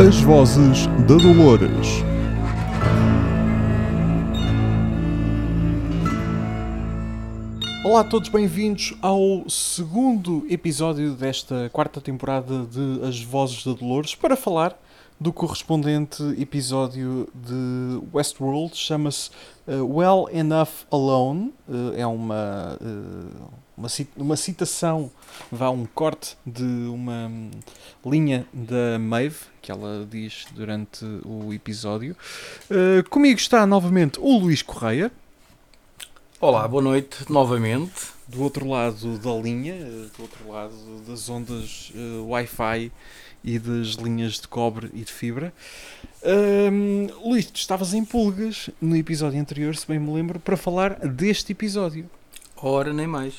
As Vozes da Dolores. Olá a todos, bem-vindos ao segundo episódio desta quarta temporada de As Vozes da Dolores para falar do correspondente episódio de Westworld, chama-se uh, Well Enough Alone. Uh, é uma, uh, uma, uma citação, vá um corte de uma linha da Maeve, que ela diz durante o episódio. comigo está novamente o Luís Correia. Olá, boa noite novamente. Do outro lado da linha, do outro lado das ondas Wi-Fi e das linhas de cobre e de fibra. Um, Luís, tu estavas em pulgas no episódio anterior, se bem me lembro, para falar deste episódio. Ora, nem mais.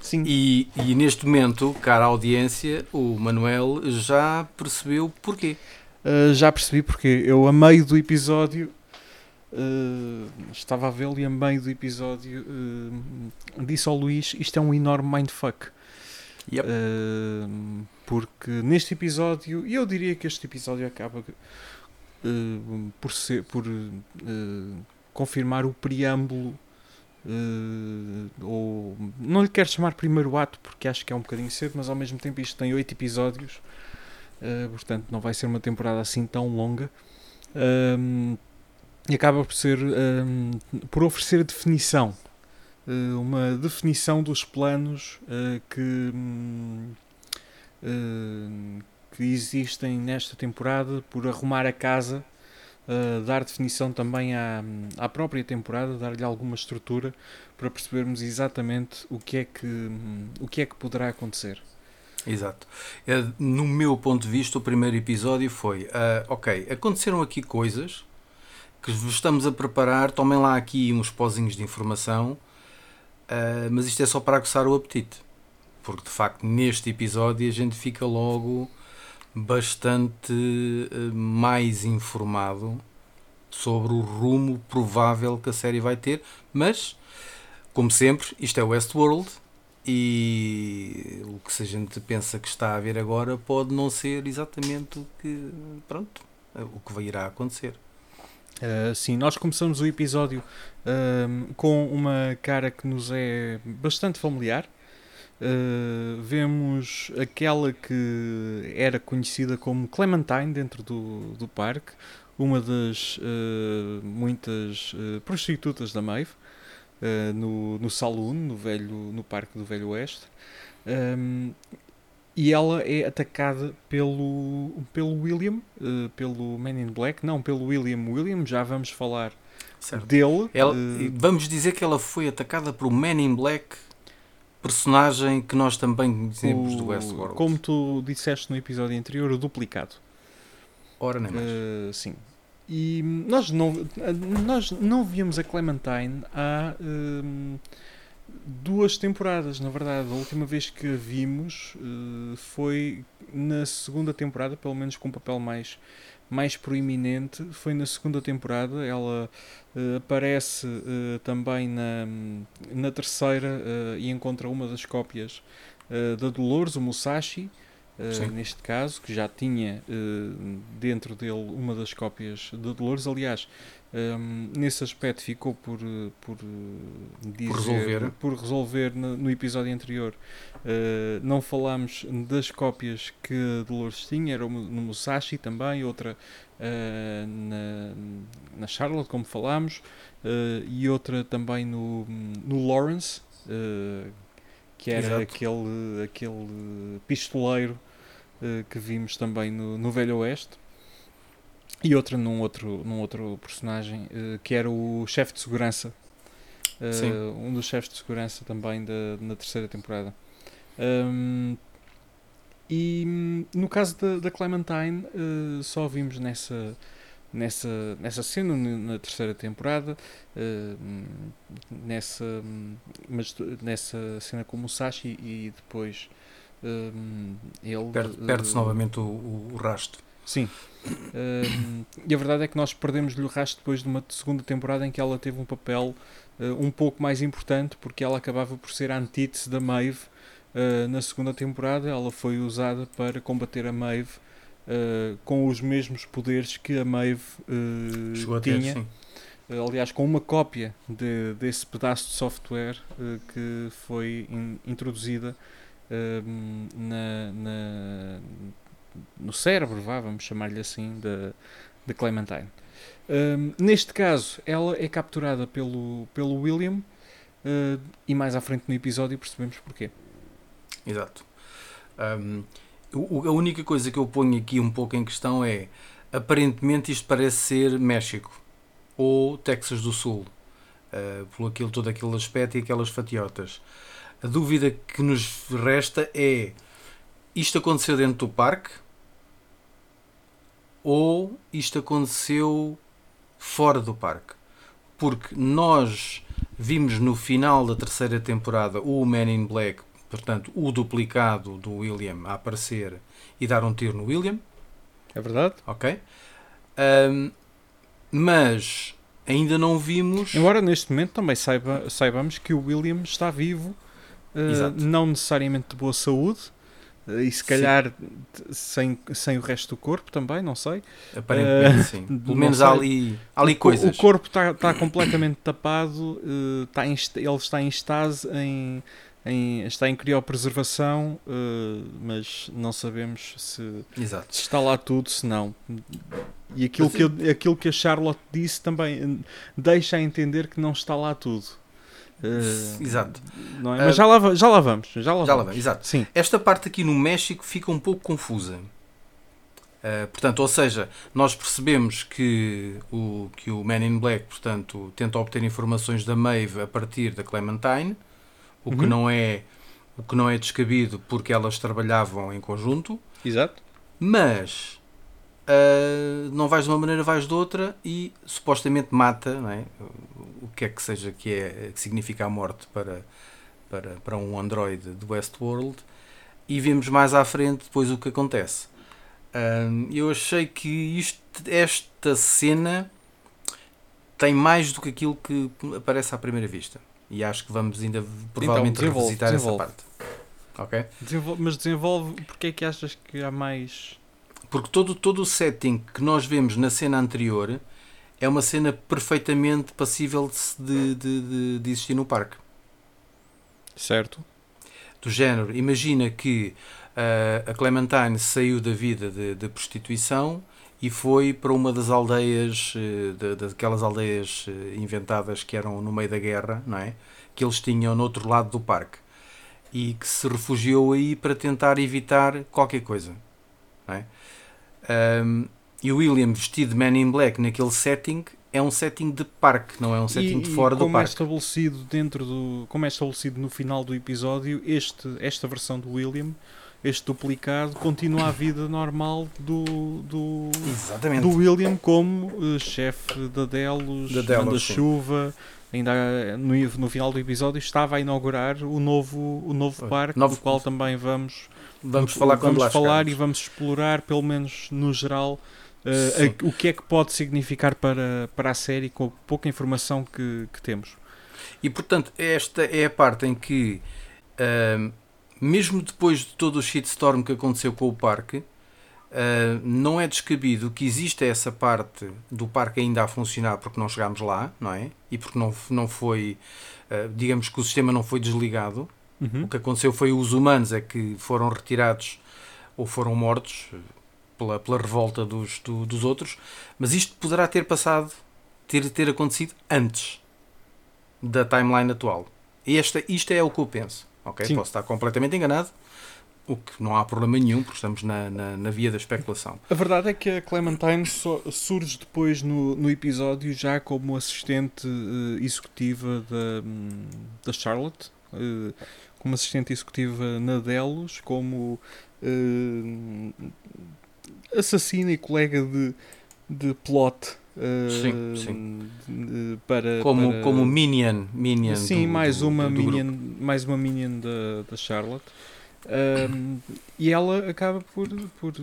Sim. E, e neste momento, cara audiência, o Manuel já percebeu porquê. Uh, já percebi porque eu, a meio do episódio, uh, estava a vê-lo e a meio do episódio uh, disse ao Luís: Isto é um enorme mindfuck. Yep. Porque neste episódio, e eu diria que este episódio acaba por, ser, por confirmar o preâmbulo, ou não lhe quero chamar primeiro ato porque acho que é um bocadinho cedo, mas ao mesmo tempo isto tem oito episódios, portanto não vai ser uma temporada assim tão longa. e acaba por ser por oferecer definição eh, uma definição dos planos uh, que, uh, que existem nesta temporada por arrumar a casa, dar definição também à, à própria temporada, dar-lhe alguma estrutura para percebermos exatamente o que é que, o que, é que poderá acontecer. Exato. No meu ponto de vista, o primeiro episódio foi: uh, ok, aconteceram aqui coisas que estamos a preparar, tomem lá aqui uns pozinhos de informação Uh, mas isto é só para aguçar o apetite. Porque de facto neste episódio a gente fica logo bastante uh, mais informado sobre o rumo provável que a série vai ter. Mas, como sempre, isto é Westworld e o que se a gente pensa que está a ver agora pode não ser exatamente o que, pronto, o que vai irá acontecer. Uh, sim, nós começamos o episódio uh, com uma cara que nos é bastante familiar. Uh, vemos aquela que era conhecida como Clementine dentro do, do parque, uma das uh, muitas prostitutas da Maeve, no, no saloon, no, velho, no parque do Velho Oeste. Um, e ela é atacada pelo, pelo William, uh, pelo Man in Black, não pelo William William, já vamos falar certo. dele. Ela, uh, vamos dizer que ela foi atacada por Man in Black, personagem que nós também conhecemos do Westworld. Como tu disseste no episódio anterior, o duplicado. Ora, nem mais. Uh, sim. E nós não, nós não víamos a Clementine há duas temporadas, na verdade. A última vez que a vimos uh, foi na segunda temporada, pelo menos com um papel mais, mais proeminente. Foi na segunda temporada. Ela uh, aparece uh, também na, na terceira e encontra uma das cópias da Dolores, o Musashi. neste caso, que já tinha dentro dele uma das cópias da Dolores. Aliás, um, nesse aspecto ficou por, por, dizer, por resolver, por resolver no, no episódio anterior. Uh, não falámos das cópias que Dolores tinha, era no Musashi também, outra uh, na, na Charlotte, como falámos, uh, e outra também no, no Lawrence, que era aquele, aquele pistoleiro que vimos também no, no Velho Oeste. E outra num outro, num outro personagem, uh, que era o chefe de segurança. Uh, um dos chefes de segurança também da, na terceira temporada. Um, e no caso da, da Clementine, uh, só vimos nessa, nessa, nessa cena na terceira temporada, nessa, mas, nessa cena com o Musashi e depois ele. Perde-se novamente o, o, o rastro. Sim. Uh, e a verdade é que nós perdemos-lhe o rastro depois de uma segunda temporada em que ela teve um papel uh, um pouco mais importante, porque ela acabava por ser a antítese da Maeve uh, na segunda temporada. Ela foi usada para combater a Maeve uh, com os mesmos poderes que a Maeve uh, tinha. Ter, aliás, com uma cópia de, desse pedaço de software que foi in, introduzida na, na, no cérebro, vá, vamos chamar-lhe assim, de Clementine. Um, neste caso, ela é capturada pelo, pelo William uh, e mais à frente no episódio percebemos porquê. Exato. Um, a única coisa que eu ponho aqui um pouco em questão é aparentemente isto parece ser México ou Texas do Sul, uh, aquilo, todo aquele aspecto e aquelas fatiotas. A dúvida que nos resta é isto aconteceu dentro do parque ou isto aconteceu fora do parque. Porque nós vimos no final da terceira temporada o Man in Black, portanto, o duplicado do William a aparecer e dar um tiro no William. É verdade. Ok. Um, mas ainda não vimos. Embora neste momento também saiba, saibamos que o William está vivo, uh, não necessariamente de boa saúde, e se calhar sem, sem o resto do corpo também, não sei. Aparentemente, uh, sim. Pelo menos há ali, há ali coisas. O corpo está tá completamente tapado, uh, tá em, ele está em estase, em, em, está em criopreservação, uh, mas não sabemos se, se, está lá tudo, se não. E aquilo que, aquilo que a Charlotte disse também deixa a entender que não está lá tudo. Uh, exato. É? Mas uh, já, lá, já lá vamos. Já lá já vamos. Lá exato. Sim. Esta parte aqui no México fica um pouco confusa. Uh, portanto, ou seja, nós percebemos que o, que o Man in Black, portanto, tenta obter informações da Maeve a partir da Clementine, o, uhum. que não é, o que não é descabido porque elas trabalhavam em conjunto. Exato. Mas uh, não vais de uma maneira, vais de outra e supostamente mata, não é? O que é que seja que, é, que significa a morte para, para, para um androide do Westworld e vemos mais à frente depois o que acontece. Uh, eu achei que isto, esta cena tem mais do que aquilo que aparece à primeira vista. E acho que vamos ainda provavelmente então, desenvolve, revisitar desenvolve. essa parte. Ok? Desenvolve, mas desenvolve, porque é que achas que há mais porque todo, todo o setting que nós vemos na cena anterior é uma cena perfeitamente passível de, de, de, de existir no parque. Certo. Do género, imagina que uh, a Clementine saiu da vida de, de, prostituição e foi para uma das aldeias, uh, daquelas aldeias uh, inventadas que eram no meio da guerra, não é? Que eles tinham no outro lado do parque. E que se refugiou aí para tentar evitar qualquer coisa, não é? Um, e o William vestido de Man in Black naquele setting é um setting de parque, não é um setting e, de fora do parque. Como é estabelecido dentro do, como é estabelecido no final do episódio, este, esta versão do William, este duplicado, continua a vida normal do, do, Exatamente. do William como uh, chefe da Delos, da Delos chuva. Ainda no, no final do episódio estava a inaugurar o novo, o novo parque, novo... do qual também vamos Vamos falar vamos falar e vamos explorar, pelo menos no geral, uh, a, o que é que pode significar para, para a série com a pouca informação que, que temos. E portanto, esta é a parte em que, uh, mesmo depois de todo o shitstorm que aconteceu com o parque, uh, não é descabido que existe essa parte do parque ainda a funcionar porque não chegámos lá, não é? E porque não, não foi, uh, digamos que o sistema não foi desligado. Uhum. O que aconteceu foi os humanos é que foram retirados ou foram mortos pela, pela revolta dos, do, dos outros, mas isto poderá ter passado, ter, ter acontecido antes da timeline atual. Esta, isto é o que eu penso. Okay? Posso estar completamente enganado, o que não há problema nenhum, porque estamos na, na, na, via da especulação. A verdade é que a Clementine surge depois no, no episódio já como assistente uh, executiva da, da Charlotte. Uh, como assistente executiva na Delos, como uh, assassina e colega de, de plot. Uh, sim, sim. Para, como, para... como Minion, Minion sim, do, mais, do, uma do minion, mais uma Minion da, da Charlotte. Um, e ela acaba por, por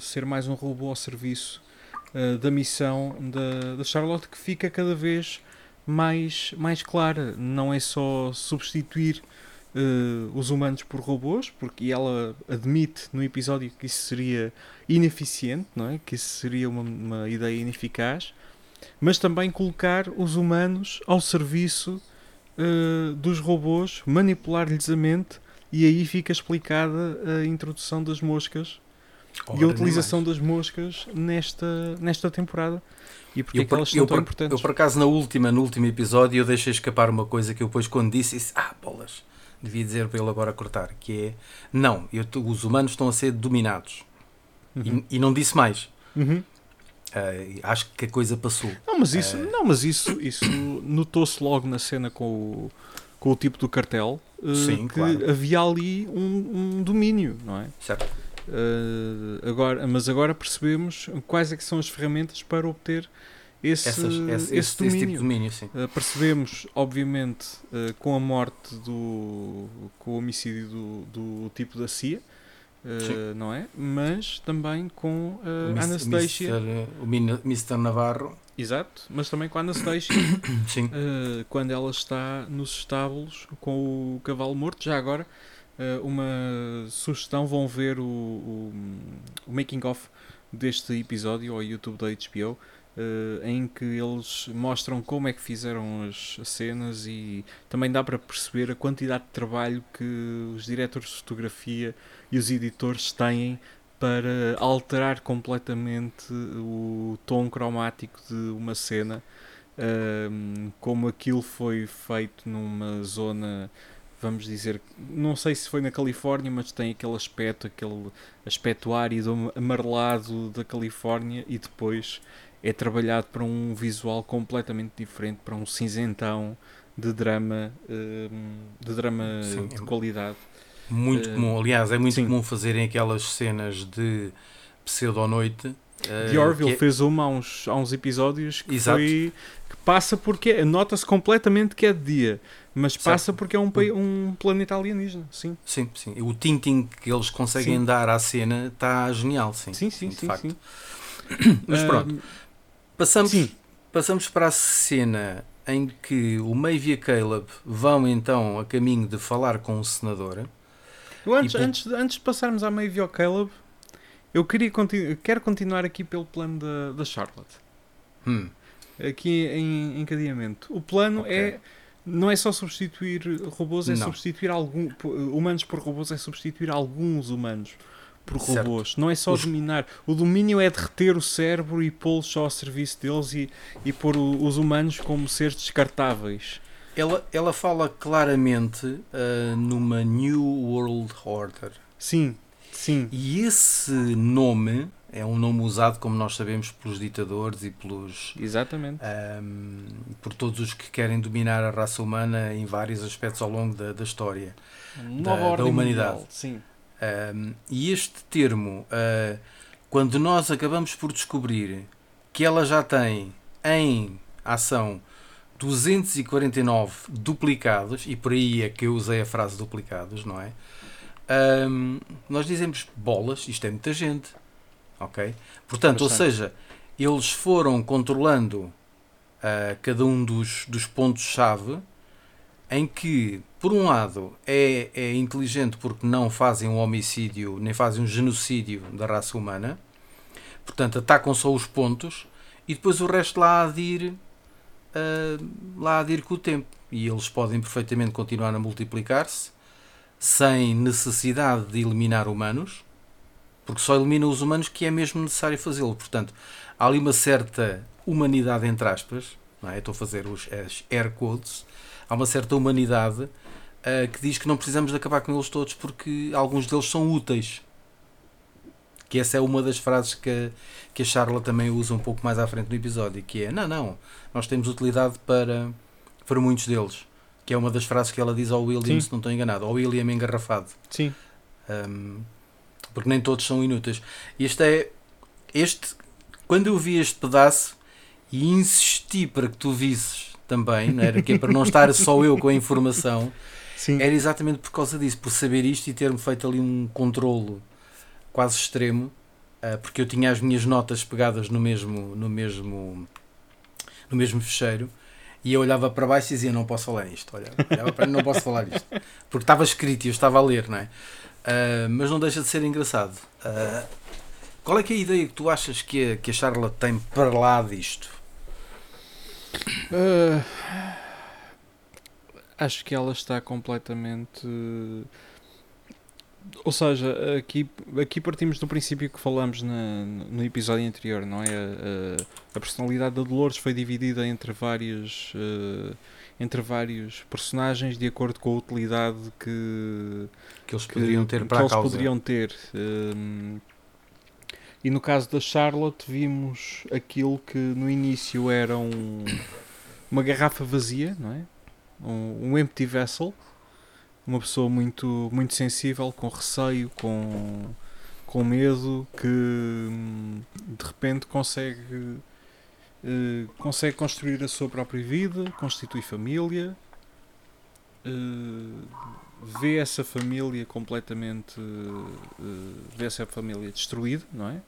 ser mais um robô ao serviço uh, da missão da, da Charlotte que fica cada vez mais, mais clara. Não é só substituir uh, os humanos por robôs, porque ela admite no episódio que isso seria ineficiente, não é? que isso seria uma, uma ideia ineficaz, mas também colocar os humanos ao serviço uh, dos robôs, manipular-lhes a mente, e aí fica explicada a introdução das moscas Ora, e a utilização das moscas nesta, nesta temporada. E porque é que elas são eu, tão importantes. Eu, por acaso, na última, no último episódio, eu deixei escapar uma coisa que eu depois, quando disse, disse ah, bolas, devia dizer para ele agora cortar, que é, não, eu, os humanos estão a ser dominados. Uhum. E, e, não disse mais. Uhum. Uh, acho que a coisa passou. Não, mas isso, uh... não, mas isso, isso notou-se logo na cena com o, com o tipo do cartel. Uh, Sim, que claro. havia ali um, um domínio, não é? Certo. Agora, mas agora percebemos quais é que são as ferramentas para obter esse, Essas, esse, esse, domínio. Esse tipo de domínio sim. Uh, percebemos, obviamente, uh, com a morte do. com o homicídio do, do tipo da CIA. não é? Mas também com a Anastasia. o Mr. Navarro. Exato, mas também com a Anastasia. Sim. quando ela está nos estábulos com o cavalo morto. Já agora, uh, uma sugestão, vão ver o, o, o making of deste episódio ao YouTube da HBO, uh, em que eles mostram como é que fizeram as, as, cenas e também dá para perceber a quantidade de trabalho que os diretores de fotografia e os editores têm para alterar completamente o tom cromático de uma cena, uh, como aquilo foi feito numa zona vamos dizer, não sei se foi na Califórnia, mas tem aquele aspecto, aquele aspecto árido, amarelado da Califórnia e depois é trabalhado para um visual completamente diferente, para um cinzentão de drama, hum, de drama sim, de qualidade. Muito uh, comum, aliás, é muito sim. comum fazerem aquelas cenas de pseudo-noite. The Orville é... fez uma há uns, há uns episódios que, foi, que passa porque nota-se completamente que é de dia mas passa certo. porque é um, um planeta alienígena, sim. Sim, sim. O tinting que eles conseguem sim. dar à cena está genial, sim. Sim, sim, sim. sim, Mas pronto, passamos, sim. passamos para a cena em que o Maeve e a Caleb vão então a caminho de falar com o senador. Eu antes, antes, antes de passarmos à Maeve e ao Caleb, eu queria continu quero continuar aqui pelo plano da, da Charlotte. Hum. Aqui em encadeamento. O plano okay. é não é só substituir robôs, é não. substituir algum, humanos por robôs, é substituir alguns humanos por certo. robôs. Não é só Os... dominar. O domínio é derreter o cérebro e pô-los só ao serviço deles e, e pôr o, os humanos como seres descartáveis. Ela, ela fala claramente uh, numa New World Order. Sim, sim. E esse nome é um nome usado, como nós sabemos, pelos ditadores e pelos. Exatamente. Um, por todos os que querem dominar a raça humana em vários aspectos ao longo da, da história da, da, humanidade. Mundial, sim. Um, e este termo, uh, quando nós acabamos por descobrir que ela já tem em ação 249 duplicados, e por aí é que eu usei a frase duplicados, não é? Um, nós dizemos bolas, isto é muita gente ok? Portanto, ou seja, eles foram controlando uh, cada um dos, dos pontos-chave em que, por um lado, é, é inteligente porque não fazem um homicídio, nem fazem um genocídio da raça humana, portanto, atacam só os pontos e depois o resto lá há de ir, uh, lá há de ir com o tempo. E eles podem perfeitamente continuar a multiplicar-se sem necessidade de eliminar humanos porque só elimina os humanos que é mesmo necessário fazê-lo. Portanto, há ali uma certa humanidade, entre aspas, não é? estou a fazer os as air quotes, há uma certa humanidade uh, que diz que não precisamos de acabar com eles todos porque alguns deles são úteis. Que essa é uma das frases que a, que a Charla também usa um pouco mais à frente no episódio, que é, não, não, nós temos utilidade para, para muitos deles. Que é uma das frases que ela diz ao William, Sim. se não estou enganado, ao William engarrafado. Sim. Um, porque nem todos são inúteis. Este é. Este. Quando eu vi este pedaço e insisti para que tu visses também, não era? Que é para não estar só eu com a informação, Sim. era exatamente por causa disso, por saber isto e ter-me feito ali um controlo quase extremo, uh, porque eu tinha as minhas notas pegadas no mesmo, no mesmo, no mesmo fecheiro E eu olhava para baixo e dizia: Não posso falar isto. Olha, olhava para não posso falar isto. Porque estava escrito e eu estava a ler, não é? Uh, mas não deixa de ser engraçado. Uh, qual é que é a ideia que tu achas que a, que a Charlotte tem para lá disto? Uh, acho que ela está completamente. Ou seja, aqui, aqui partimos do princípio que falamos na, no episódio anterior, não é? A, a, personalidade da Dolores foi dividida entre vários, uh, entre vários personagens de acordo com a utilidade que, que eles poderiam ter que, para que a causa. poderiam ter. Uh, e no caso da Charlotte vimos aquilo que no início era um, uma garrafa vazia, não é? Um, um empty vessel uma pessoa muito, muito sensível, com receio, com, com medo, que hum, de repente consegue, uh, consegue construir a sua própria vida, constitui família, uh, vê essa família completamente, uh, vê essa família destruída, não é?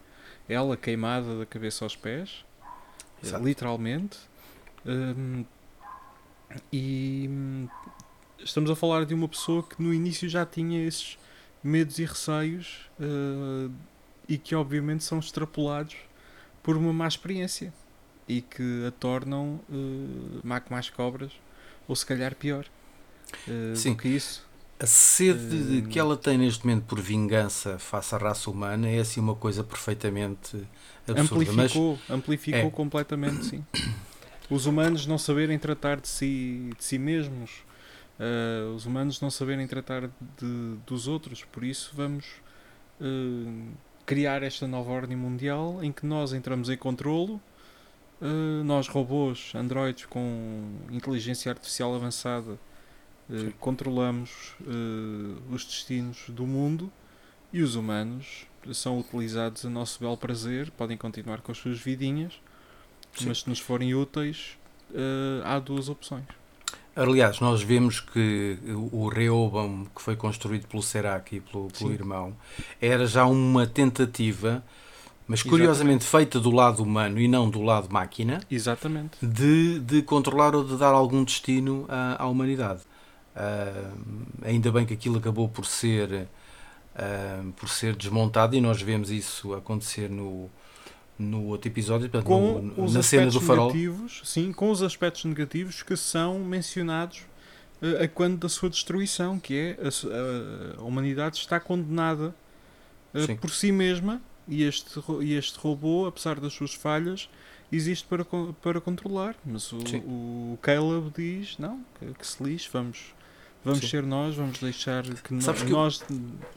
Ela queimada da cabeça aos pés, Exato. literalmente. Um, e hum, estamos a falar de uma pessoa que no início já tinha esses medos e receios uh, e que obviamente são extrapolados por uma má experiência e que a tornam uh, má que mais cobras ou se calhar pior uh, Sim. do que isso. A sede que ela tem neste momento por vingança face à raça humana é assim uma coisa perfeitamente absurda. Amplificou, mas amplificou é. completamente, sim. Os humanos não saberem tratar de si, de si mesmos, uh, os humanos não saberem tratar de, dos outros. Por isso, vamos uh, criar esta nova ordem mundial em que nós entramos em controlo. Uh, nós, robôs, androides com inteligência artificial avançada, controlamos os destinos do mundo e os humanos são utilizados a nosso belo prazer, podem continuar com as suas vidinhas, Sim. mas se nos forem úteis, há duas opções. Aliás, nós vemos que o Rehoboam, que foi construído pelo Serac e pelo, pelo irmão, era já uma tentativa, mas curiosamente Exatamente. feita do lado humano e não do lado máquina, Exatamente. De, de controlar ou de dar algum destino à, à humanidade. Uh, ainda bem que aquilo acabou por ser, uh, por ser desmontado e nós vemos isso acontecer no, no outro episódio, portanto, com no, os na cena do farol. Negativos, sim, com os aspectos negativos que são mencionados uh, a quando da sua destruição, que é a, a humanidade está condenada uh, por si mesma e este, e este robô, apesar das suas falhas, existe para, para controlar. Mas o, o Caleb diz: não, que, que se lixe, vamos Vamos Sim. ser nós, vamos deixar que, Sabes que nós.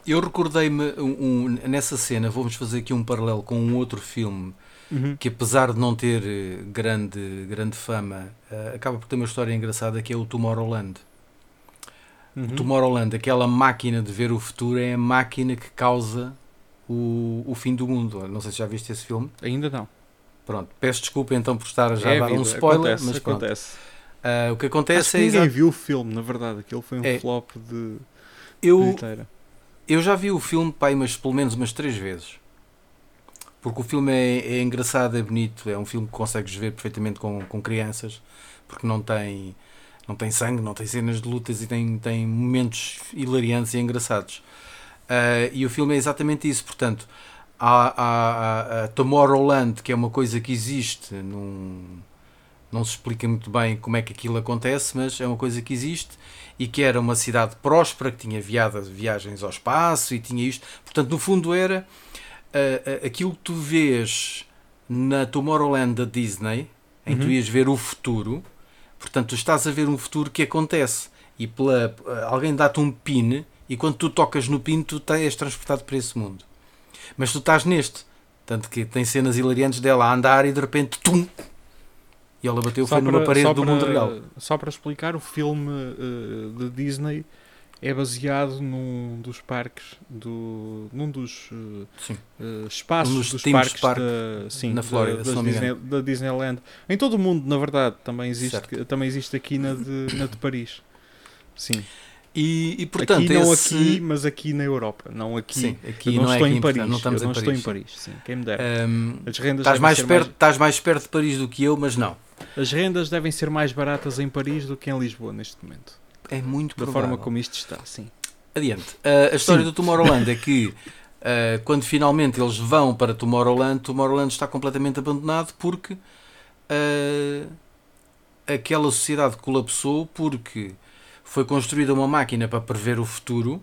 Eu, eu recordei-me um, um, nessa cena, vamos fazer aqui um paralelo com um outro filme uhum. que, apesar de não ter eh, grande, grande fama, uh, acaba por ter uma história engraçada que é o Tomorrowland. Uhum. O Tomorrowland, aquela máquina de ver o futuro, é a máquina que causa o, o fim do mundo. Não sei se já viste esse filme. Ainda não. Pronto, peço desculpa então por estar já é a dar um spoiler, acontece, mas acontece. Uh, o que acontece Acho que é. Ninguém viu o filme, na verdade. Aquilo foi um é, flop de. Eu, eu já vi o filme, pai, mas pelo menos umas três vezes. Porque o filme é, é engraçado, é bonito, é um filme que consegues ver perfeitamente com, com crianças, porque não tem, não tem sangue, não tem cenas de lutas e tem, tem momentos hilariantes e engraçados. Uh, e o filme é exatamente isso, portanto, a Tomorrowland, que é uma coisa que existe num não se explica muito bem como é que aquilo acontece, mas é uma coisa que existe e que era uma cidade próspera, que tinha viadas, viagens ao espaço e tinha isto. Portanto, no fundo, era uh, aquilo que tu vês na Tomorrowland da Disney, em que uhum. tu ias ver o futuro. Portanto, tu estás a ver um futuro que acontece e pela, uh, alguém dá-te um pin e quando tu tocas no pin, tu és transportado para esse mundo. Mas tu estás neste. Tanto que tem cenas hilariantes dela a andar e de repente, tum, e ela bateu só foi para, numa parede do mundo real. Só para explicar, o filme uh, de Disney é baseado num dos parques do num dos uh, uh, espaços um dos, dos parques parque da, sim, na Flórida, da, Disney, da, Disneyland. Em todo o mundo na verdade também existe também existe aqui na de, na de Paris. Sim. E, e portanto aqui não esse... aqui mas aqui na Europa não aqui. Sim, aqui não, não é estou é em Paris não estamos eu não em estou Paris. em Paris. Sim quem me dera. Um, as rendas estás mais perto mais... estás mais perto de Paris do que eu mas não As rendas devem ser mais baratas em Paris do que em Lisboa neste momento. É muito Da provável. forma como isto está, sim. Adiante. Uh, a história Sim. do Tomorrowland é que uh, quando finalmente eles vão para Tomorrowland, Tomorrowland está completamente abandonado porque uh, aquela sociedade colapsou porque foi construída uma máquina para prever o futuro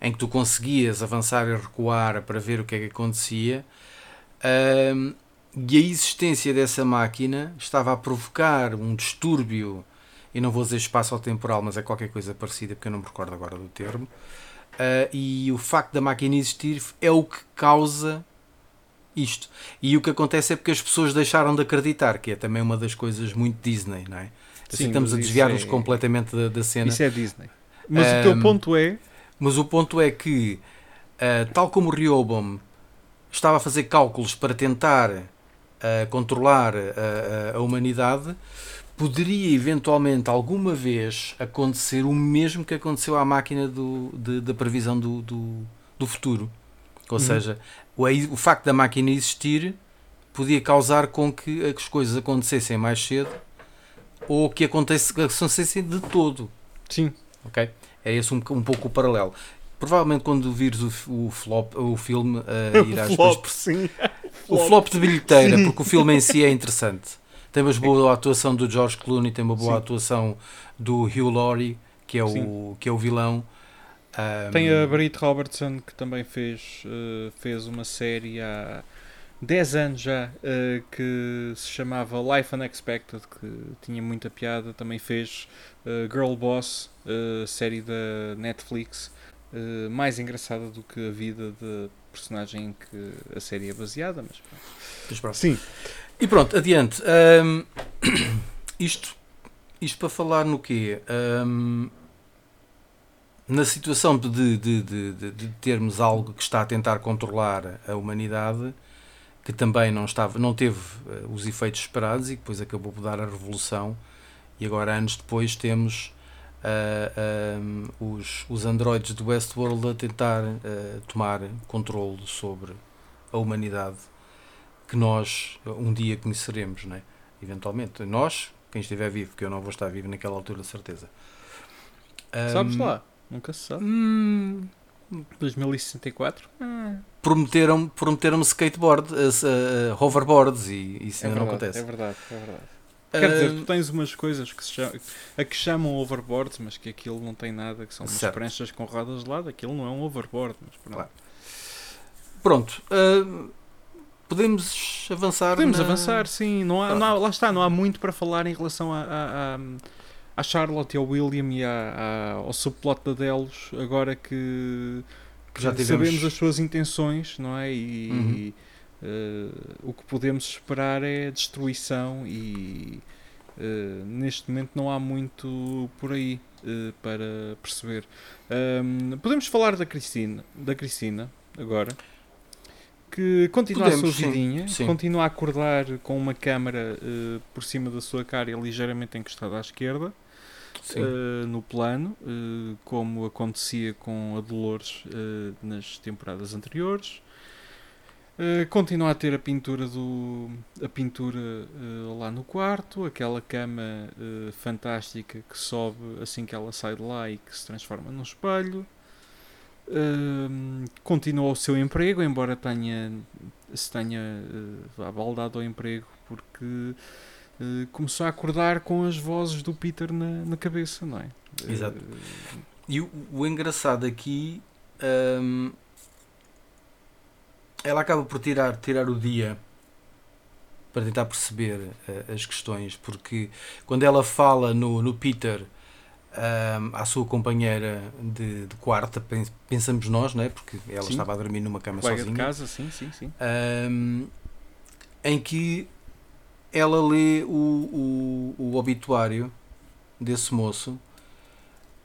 em que tu conseguias avançar e recuar para ver o que é que acontecia. Um, e a existência dessa máquina estava a provocar um distúrbio, e não vou dizer espaço-temporal, mas é qualquer coisa parecida, porque eu não me recordo agora do termo. Uh, e o facto da máquina existir é o que causa isto. E o que acontece é porque as pessoas deixaram de acreditar, que é também uma das coisas muito Disney, não é? Assim, Sim, estamos a desviar-nos é- completamente da, da cena. Isso é Disney. Mas o teu Um, ponto é. Mas o ponto é que, uh, tal como o Rehoboam estava a fazer cálculos para tentar uh, controlar uh, a humanidade, poderia eventualmente alguma vez acontecer o mesmo que aconteceu à máquina do, de- da previsão do, do, do futuro. Ou Uhum. seja, o, o facto da máquina existir podia causar com que as coisas acontecessem mais cedo ou que acontece- que acontecessem de todo. Sim. Ok? É esse um, um pouco o paralelo. Provavelmente quando vires o, o flop, o filme, uh, irás depois Flop, sim. o flop de bilheteira, porque o filme em si é interessante. Tem uma boa atuação do George Clooney, tem uma boa Sim. atuação do Hugh Laurie, que é o, Sim. que é o vilão. Um, Tem a Brit Robertson que também fez, eh, fez uma série há 10 anos já eh, que se chamava Life Unexpected, que tinha muita piada. Também fez eh, Girl Boss, série da Netflix, mais engraçada do que a vida da personagem em que a série é baseada. Mas pronto. mas pronto. Sim, E pronto, adiante. Um, isto, isto para falar no quê? Um, na situação de, de, de, de- de termos algo que está a tentar controlar a humanidade, que também não, estava, não teve eh, os efeitos esperados e que depois acabou por dar a revolução, e agora, anos depois, temos ah, um, os, os androides do Westworld a tentar ah, tomar controle sobre a humanidade que nós um dia conheceremos, né? eventualmente. Nós, quem estiver vivo, porque eu não vou estar vivo naquela altura, de certeza. sabes Ahm, lá, nunca se sabe. hum, 2064? prometeram, prometeram skateboard, ah, ah, hoverboards e isso É ainda não verdade, acontece. é verdade, é verdade. Quer dizer, tu tens umas coisas que chamam, a que chamam overboards, mas que aquilo não tem nada, que são umas Certo. pranchas com rodas de lado, aquilo não é um overboard. Mas pronto. Claro. Pronto. ah, podemos avançar. Podemos na- avançar, sim. Não há, não há- lá está, não há muito para falar em relação a, a, a, Charlotte e ao William e à- ao subplot da Delos, agora que, que Já tivemos- sabemos as suas intenções, não é? E, Uhum. e, o que podemos esperar é destruição e eh, neste momento não há muito por aí eh, para perceber. Podemos falar da Cristina, da Cristina agora. Que continua a Podemos, sua sim, vidinha, sim. continua a acordar com uma câmara eh, por cima da sua cara ligeiramente encostada à esquerda, Sim. eh, no plano, eh, como acontecia com a Dolores eh, nas temporadas anteriores. Eh, continua a ter a pintura do a pintura eh, lá no quarto, aquela cama eh, fantástica que sobe assim que ela sai de lá e que se transforma num espelho. Ahm, continua o seu emprego, embora tenha se tenha eh, abaldado ao emprego porque começou a acordar com as vozes do Peter na, na cabeça, não é? Exato. E o, o engraçado aqui, hum, ela acaba por tirar, tirar o dia para tentar perceber eh, as questões, porque quando ela fala no, no Peter hum, à sua companheira de, de quarto, pen- pensamos nós, não é? Porque ela Sim. estava a dormir numa cama colega de sozinha. casa, sim, sim, sim. Ahm, em que ela lê o, o, o obituário desse moço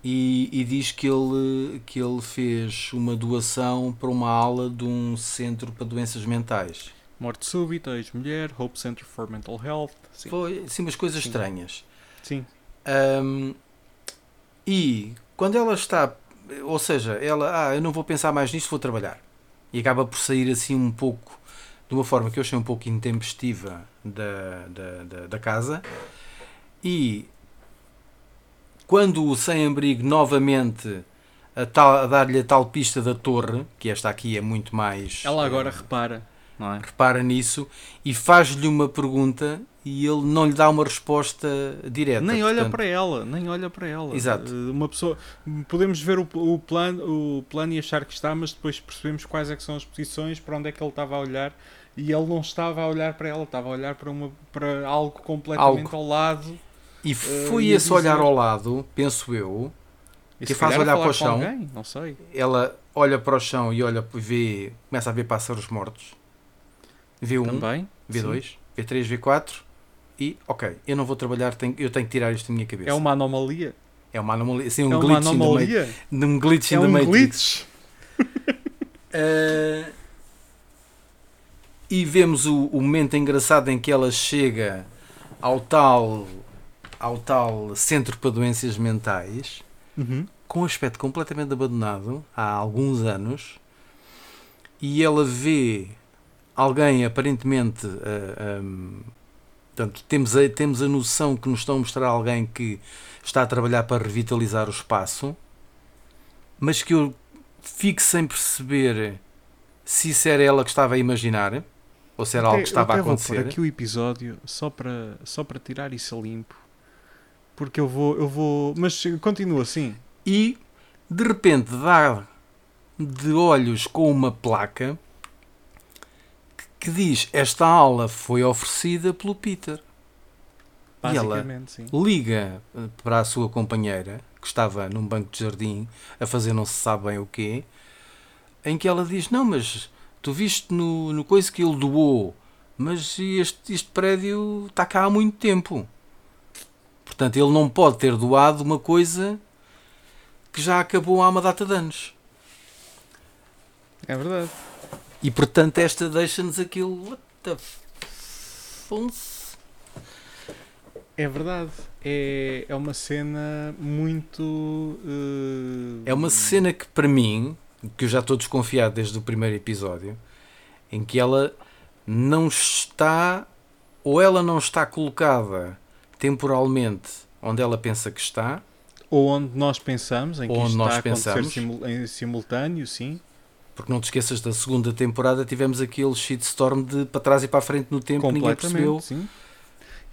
e, e diz que ele, que ele fez uma doação para uma ala de um centro para doenças mentais. Morte súbita, ex-mulher, Hope Center for Mental Health. Sim. Foi assim umas coisas Sim. estranhas. sim. Ahm, e quando ela está, ou seja, ela, ah, eu não vou pensar mais nisto, vou trabalhar. E acaba por sair assim um pouco de uma forma que eu achei um pouco intempestiva da, da, da, da casa. E quando o sem-abrigo novamente a, a dar-lhe a tal pista da torre, que esta aqui é muito mais. Ela agora uh, repara, não é? Repara nisso e faz-lhe uma pergunta e ele não lhe dá uma resposta direta. Nem portanto... olha para ela, nem olha para ela. Exato. Uh, uma pessoa, podemos ver o, o, plano, o plano e achar que está, mas depois percebemos quais é que são as posições, para onde é que ele estava a olhar e ele não estava a olhar para ela, estava a olhar para, uma, para algo completamente algo. ao lado. E eh, foi uh, esse dizer... olhar ao lado, penso eu, e que faz olhar para o chão. Alguém? Não sei. Ela olha para o chão e olha, vê, começa a ver pássaros mortos. Vê um, Também? vê sim. dois, vê três, vê quatro e, ok, eu não vou trabalhar, tenho, eu tenho que tirar isto da minha cabeça. É uma anomalia. É uma anomalia, sim, um é glitch anomalia. the, um glitch é in the um Matrix. glitch. uh, e vemos o, o momento engraçado em que ela chega ao tal ao tal centro para doenças mentais uhum. com um aspecto completamente abandonado há alguns anos e ela vê alguém aparentemente uh, eh, um, portanto, temos a, temos a noção que nos estão a mostrar alguém que está a trabalhar para revitalizar o espaço mas que eu fico sem perceber se isso era ela que estava a imaginar ou se era algo que estava a acontecer. Vou aqui o episódio só para, só para tirar isso a limpo porque eu vou, eu vou. Mas continua assim. E de repente dá de olhos com uma placa que diz esta aula foi oferecida pelo Peter. E ela sim. liga para a sua companheira, que estava num banco de jardim a fazer não se sabe bem o quê, em que ela diz: Não, mas tu viste no, no coisa que ele doou, mas este, este prédio está cá há muito tempo. Portanto, ele não pode ter doado uma coisa que já acabou há uma data de anos. É verdade. E portanto, esta deixa-nos aquilo. What the É verdade. É, é uma cena muito. Uh... É uma cena que, para mim, que eu já estou desconfiado desde o primeiro episódio, em que ela não está. Ou ela não está colocada temporalmente onde ela pensa que está. Ou onde nós pensamos, em que onde nós pensamos. em simultâneo, sim. Porque não te esqueças da segunda temporada tivemos aquele shitstorm de para trás e para a frente no tempo ninguém percebeu. Sim.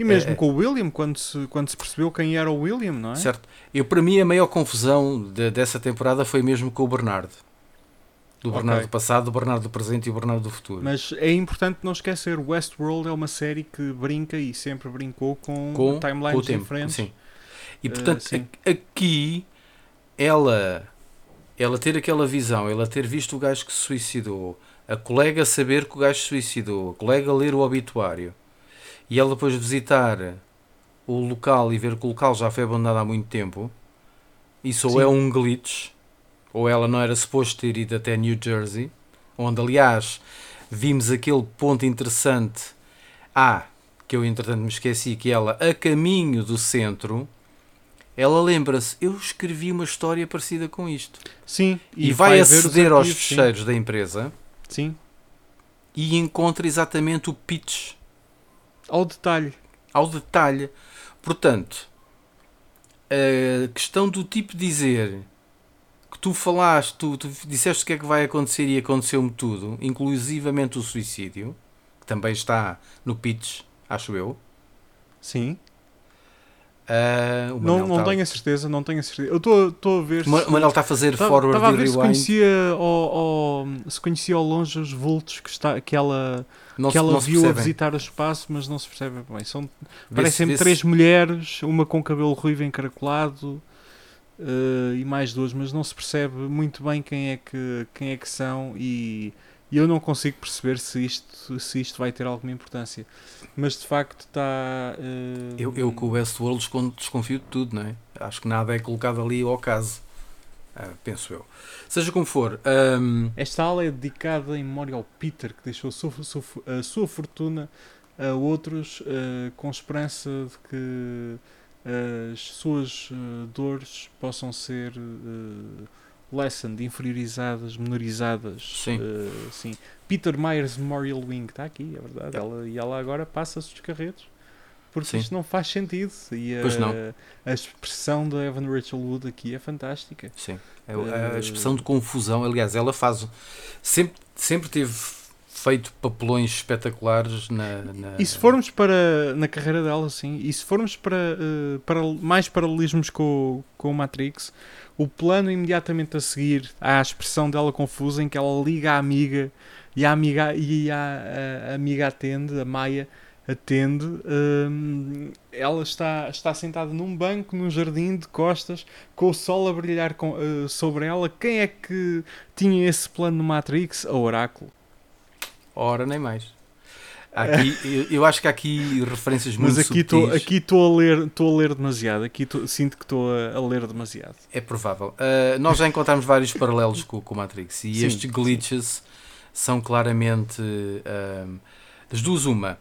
E mesmo é, com o William, quando se, quando se percebeu quem era o William, não é? Certo. Eu, para mim, a maior confusão de, dessa temporada foi mesmo com o Bernardo. Do okay. Bernardo do passado, do Bernardo do presente e o Bernardo do futuro. Mas é importante não esquecer, Westworld é uma série que brinca e sempre brincou com, com timelines com tempo, diferentes. Sim. E eh, portanto, uh, aqui ela ela ter aquela visão, ela ter visto o gajo que se suicidou, a colega saber que o gajo se suicidou, a colega ler o obituário e ela depois visitar o local e ver que o local já foi abandonado há muito tempo, isso Sim. ou é um glitch ou ela não era suposto ter ido até New Jersey, onde aliás vimos aquele ponto interessante. Ah, que eu entretanto me esqueci que ela, a caminho do centro, ela lembra-se, eu escrevi uma história parecida com isto. Sim, e, e vai, vai aceder aos fecheiros da empresa. Sim. E encontra exatamente o pitch. Ao detalhe. Ao detalhe. Portanto, a questão do tipo dizer tu falaste, tu, tu disseste o que é que vai acontecer e aconteceu-me tudo, inclusivamente o suicídio, que também está no pitch, acho eu. Sim. Uh, não não tá... tenho a certeza, não tenho a certeza. Eu estou a ver. O se... Manel está a fazer tá, forward Estava a ver se conhecia, ao, ao, se conhecia ao longe os vultos que, está, que ela, não que se, ela viu a visitar o espaço, mas não se percebe bem. São, parecem-me três mulheres, uma com cabelo ruivo encaracolado uh, e mais duas, mas não se percebe muito bem quem é que, quem é que são e, e eu não consigo perceber se isto, se isto vai ter alguma importância. Mas de facto está. Uh, eu, eu com o Westworld desconfio de tudo, não é? Acho que nada é colocado ali ao caso. Uh, penso eu. Seja como for. Um... Esta aula é dedicada em memória ao Peter, que deixou a sua, a sua fortuna a outros uh, com esperança de que as suas uh, dores possam ser uh, lessened, inferiorizadas, menorizadas. Sim. Uh, sim. Peter Myers Memorial Wing está aqui, é verdade. Ela, e ela agora passa-se os carretos. Porque Sim. isto não faz sentido. E a, pois não. a expressão da Evan Rachel Wood aqui é fantástica. Sim. A, a expressão de confusão, aliás, ela faz. Sempre, sempre teve feito papelões espetaculares na, na, E se formos para na carreira dela, sim, e se formos para, uh, para mais paralelismos com, com o Matrix, o plano imediatamente a seguir à expressão dela confusa em que ela liga à amiga e a amiga, e a, a, amiga atende, a Maia atende, um, ela está, está sentada num banco, num jardim de costas, com o sol a brilhar com, uh, sobre ela. Quem é que tinha esse plano no Matrix? A Oráculo. Ora, nem mais. Aqui, eu, eu, acho que há aqui referências muito Mas aqui estou aqui estou a ler estou a ler demasiado aqui tô, sinto que estou a, a, ler demasiado é provável uh, nós já encontramos vários paralelos com, com o Matrix e sim, estes glitches sim. são claramente uh, das duas uma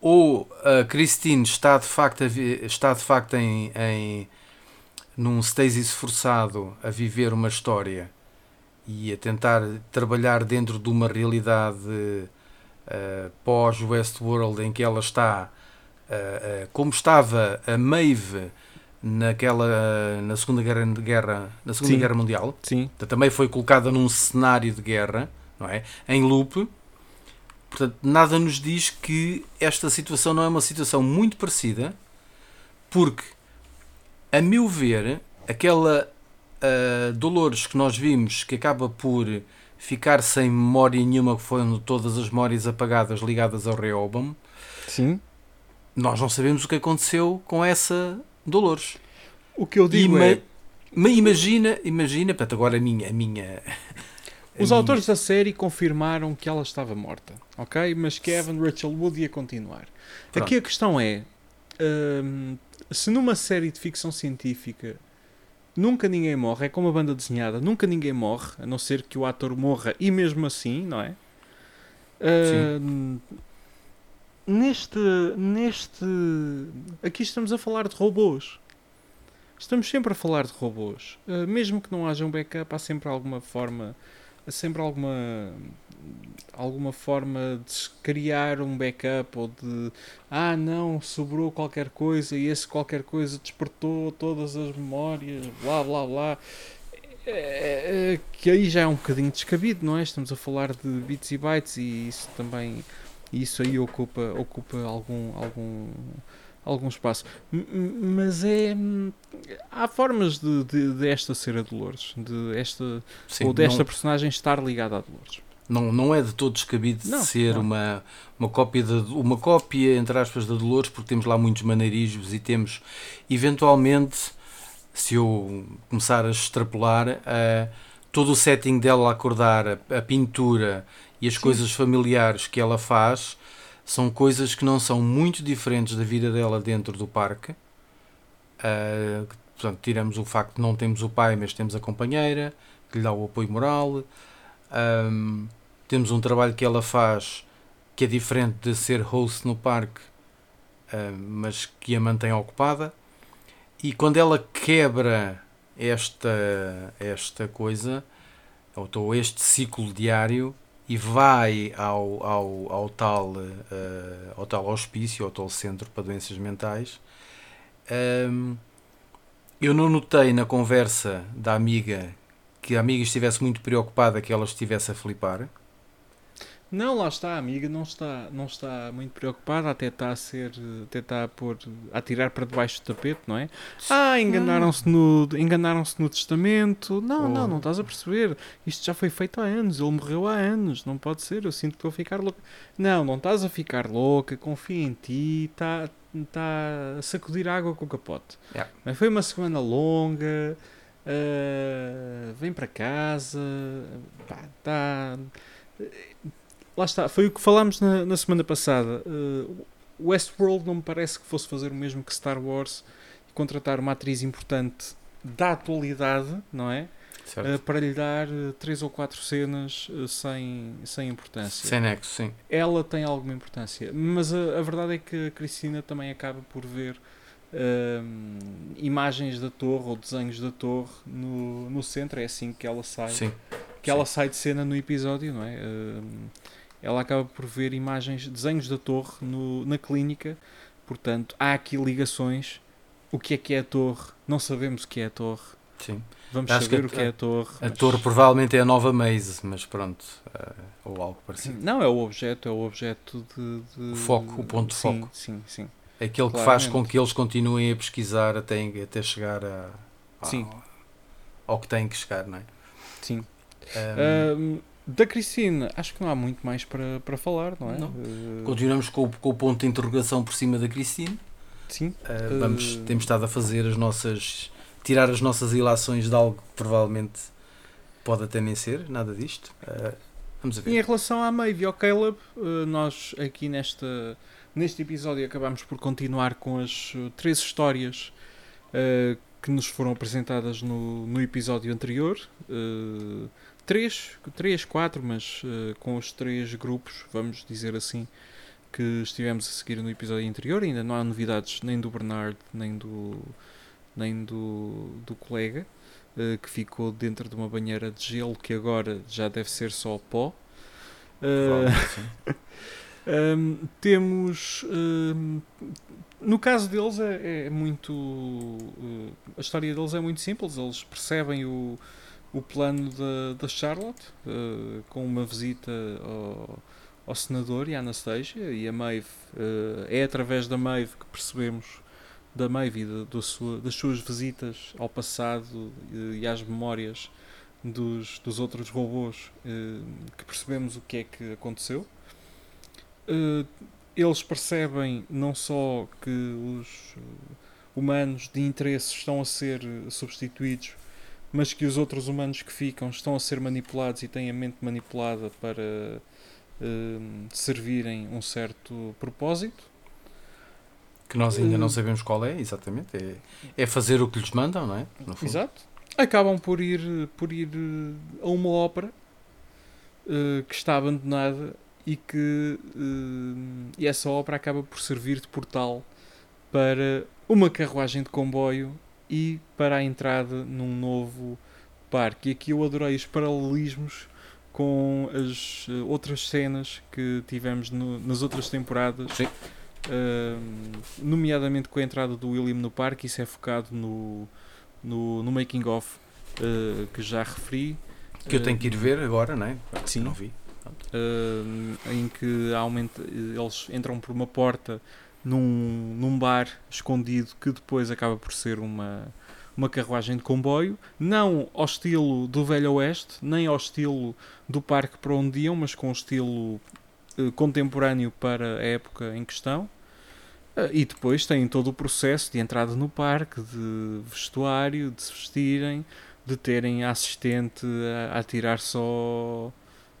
ou a Christine está de facto, está de facto em, em num stasis forçado a viver uma história e a tentar trabalhar dentro de uma realidade uh, pós-Westworld em que ela está uh, uh, como estava a Maeve naquela na segunda guerra, guerra na segunda sim, guerra mundial sim. também foi colocada num cenário de guerra não é? Em loop. Portanto, nada nos diz que esta situação não é uma situação muito parecida, porque, a meu ver, aquela uh, Dolores que nós vimos que acaba por ficar sem memória nenhuma, que foram todas as memórias apagadas ligadas ao Rehoboam. Sim. Nós não sabemos o que aconteceu com essa Dolores. O que eu digo e é. Imagina, imagina, portanto, agora a minha, a minha os autores da série confirmaram que ela estava morta, ok? Mas que Evan Rachel Wood ia continuar. Pronto. Aqui a questão é: hum, se numa série de ficção científica nunca ninguém morre, é como a banda desenhada, nunca ninguém morre, a não ser que o ator morra, e mesmo assim, não é? Hum, neste, neste. Aqui estamos a falar de robôs. Estamos sempre a falar de robôs. Uh, mesmo que não haja um backup, há sempre alguma forma sempre alguma alguma forma de criar um backup ou de ah não, sobrou qualquer coisa e esse qualquer coisa despertou todas as memórias, blá blá blá. É, é, é, que aí já é um bocadinho descabido, não é? Estamos a falar de bits e bytes e isso também isso aí ocupa, ocupa algum, algum algum espaço. Mas é. Há formas de, de, de esta ser a Dolores, de esta, Sim, ou desta não, personagem estar ligada a Dolores. Não, não é de todo descabido não, ser não. Uma, uma, cópia de, uma cópia, entre aspas, da Dolores, porque temos lá muitos maneirismos e temos, eventualmente, se eu começar a extrapolar, uh, todo o setting dela acordar, a, a pintura e as Sim. coisas familiares que ela faz são coisas que não são muito diferentes da vida dela dentro do parque. Uh, portanto, tiramos o facto de não temos o pai, mas temos a companheira, que lhe dá o apoio moral. Um, temos um trabalho que ela faz que é diferente de ser host no parque, uh, mas que a mantém ocupada. E quando ela quebra esta, esta coisa, ou este ciclo diário, e vai ao, ao, ao, tal, uh, ao tal hospício, ao tal centro para doenças mentais. Um, eu não notei na conversa da amiga que a amiga estivesse muito preocupada que ela estivesse a flipar. Não, lá está, a amiga não está, não está muito preocupada, até está a ser, até está a pôr, a tirar para debaixo do tapete, não é? Ah, enganaram-se no, enganaram-se no testamento. Não, oh. não, não estás a perceber. Isto já foi feito há anos, ele morreu há anos, não pode ser, eu sinto que estou a ficar louca. Não, não estás a ficar louca, confia em ti, está, está a sacudir água com o capote. Yeah. Mas foi uma semana longa, uh, vem para casa, pá, está lá está, foi o que falámos na, na semana passada. Uh, Westworld não me parece que fosse fazer o mesmo que Star Wars e contratar uma atriz importante da atualidade, não é? Uh, para lhe dar uh, três ou quatro cenas uh, sem, sem importância. Sem nexo, sim. Ela tem alguma importância, mas a, a, verdade é que a Cristina também acaba por ver imagens da torre ou desenhos da torre no, no centro. É assim que ela sai. Sim. Que ela sai de cena no episódio, não é? Ela acaba por ver imagens, desenhos da torre no, na clínica. Portanto, há aqui ligações. O que é que é a torre? Não sabemos o que é a torre. Sim. Vamos Acho saber que a- o que é a torre. A mas- torre provavelmente é a nova Maze, mas pronto. eh, ou algo parecido. Não, é o objeto, é o objeto de. de- O foco, o ponto de foco. Sim, sim. Aquele que faz Claramente. com que eles continuem a pesquisar até, até chegar a, a- Sim. ao que têm que chegar, não é? sim. Ahm, da Cristina, acho que não há muito mais para, para falar, não é? Não. Ah, Continuamos com, o- com o ponto de interrogação por cima da Cristina. sim. Uh, vamos, Uh, temos estado a fazer as nossas. tirar as nossas ilações de algo que provavelmente pode até nem ser, nada disto. Uh, vamos a E em ver. relação à Maeve e ao Caleb, nós aqui nesta, neste episódio acabamos por continuar com as três histórias que nos foram apresentadas no, no episódio anterior. Ah, três, três, quatro, mas ah, com os três grupos, vamos dizer assim, que estivemos a seguir no episódio anterior. Ainda não há novidades nem do Bernard, nem do, nem do, do colega, eh, que ficou dentro de uma banheira de gelo que agora já deve ser só pó. Eh, Provavelmente, sim. Hum, temos. hum, no caso deles é, é muito. uh, a história deles é muito simples. Eles percebem o, o plano da, da Charlotte uh, com uma visita ao, ao senador e à Anastasia. E a Maeve. uh, é através da Maeve que percebemos. Da Maeve e da- do sua- das suas visitas ao passado uh, e às memórias dos, dos outros robôs uh, que percebemos o que é que aconteceu. Eles percebem não só que os humanos de interesse estão a ser substituídos, mas que os outros humanos que ficam estão a ser manipulados e têm a mente manipulada para uh, servirem um certo propósito. Que nós ainda não Uh, sabemos qual é, exatamente. É, é fazer o que lhes mandam, não é? Exato. Acabam por ir, por ir uh, a uma ópera uh, que está abandonada e que uh, e essa ópera acaba por servir de portal para uma carruagem de comboio e para a entrada num novo parque. E aqui eu adorei os paralelismos com as uh, outras cenas que tivemos no- nas outras temporadas. Sim. Uh, nomeadamente com a entrada do William no parque, isso é focado no, no, no making of uh, que já referi. Que eu tenho que ir ver agora, não é? Sim. Não vi. uh, em que aumenta, eles entram por uma porta num, num bar escondido que depois acaba por ser uma, uma carruagem de comboio, não ao estilo do Velho Oeste, nem ao estilo do parque para onde iam, mas com estilo uh, contemporâneo para a época em questão. Uh, e depois tem todo o processo de entrada no parque, de vestuário, de se vestirem, de terem assistente a, a tirar só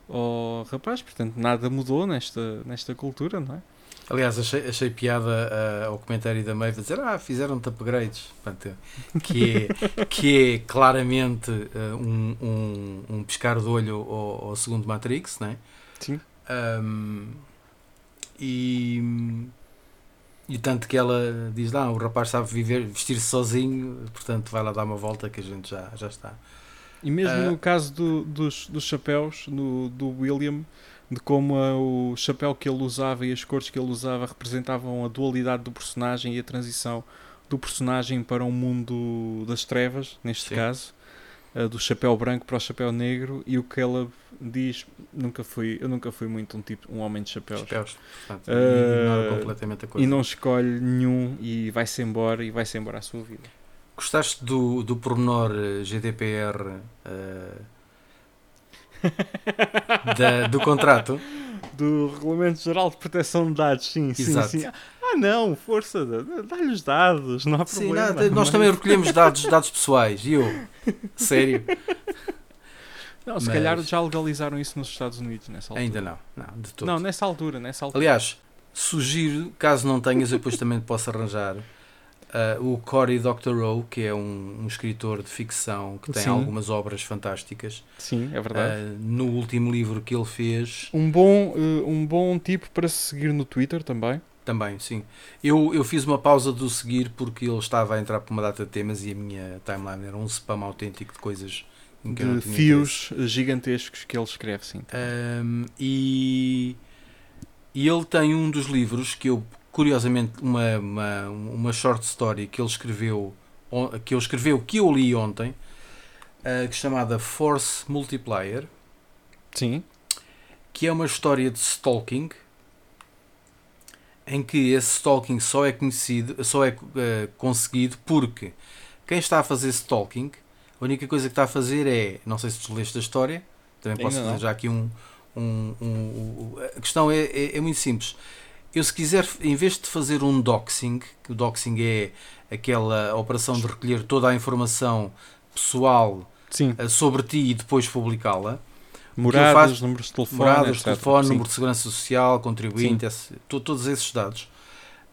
ao rapaz, portanto nada mudou nesta, nesta cultura, não é? Aliás, achei, achei piada ah, ao comentário da Maeve a dizer ah, fizeram-te upgrades. Portanto, que, é, que é claramente ah, um, um, um piscar de olho ao, ao segundo Matrix, não é? Sim. Ahm, e, e tanto que ela diz lá, o rapaz sabe viver, vestir-se sozinho, portanto vai lá dar uma volta que a gente já, já está. E mesmo Ah. no caso do- dos, dos chapéus, no, do William, de como ah, o chapéu que ele usava e as cores que ele usava representavam a dualidade do personagem e a transição do personagem para um mundo das trevas, neste Sim. caso, ah, do chapéu branco para o chapéu negro, e o Caleb diz, nunca fui, eu nunca fui muito um tipo, um homem de chapéus. Chapéus. Portanto, ignora completamente a coisa. E não escolhe nenhum e vai-se embora e vai-se embora à sua vida. Gostaste do, do pormenor eh, GDPR eh, da- do contrato? Do Regulamento Geral de Proteção de Dados, sim, sim, Exato. sim. Ah, não, força, dá- dá-lhe os dados, não há Sim, problema. nada, nós também recolhemos dados, dados pessoais. E eu? Sério? Não, se mas- calhar já legalizaram isso nos Estados Unidos nessa altura. Ainda não. Não, de todo. Não, nessa altura, nessa altura. Aliás, sugiro, caso não tenhas, eu depois também posso arranjar. Ah, o Cory Doctorow, que é um, um escritor de ficção que tem Sim. algumas obras fantásticas. Sim, é verdade. Ah, no último livro que ele fez, Um, bom, eh, um bom tipo para se seguir no Twitter também. Também, sim. Eu, eu fiz uma pausa do seguir porque ele estava a entrar por uma data de temas e a minha timeline era um spam autêntico de coisas em que eu não De tinha fios gigantescos que ele escreve, sim. Um, e, e ele tem um dos livros que eu, curiosamente, uma, uma, uma short story que ele escreveu, que ele escreveu, que eu li ontem, uh, chamada Force Multiplier, Sim. que é uma história de stalking, em que esse stalking só é conhecido, só é uh, conseguido porque quem está a fazer stalking, a única coisa que está a fazer é, não sei se tu leste a história, também posso fazer já aqui um, um, um- um- a questão é, é, é muito simples. Eu se quiser, em vez de fazer um doxing, que o doxing é aquela operação de recolher toda a informação pessoal Sim. uh, sobre ti e depois publicá-la, Moradas, faz- números de telefone, moradas, etc. telefone, Sim. número de segurança social, contribuinte, esse- to- todos esses dados,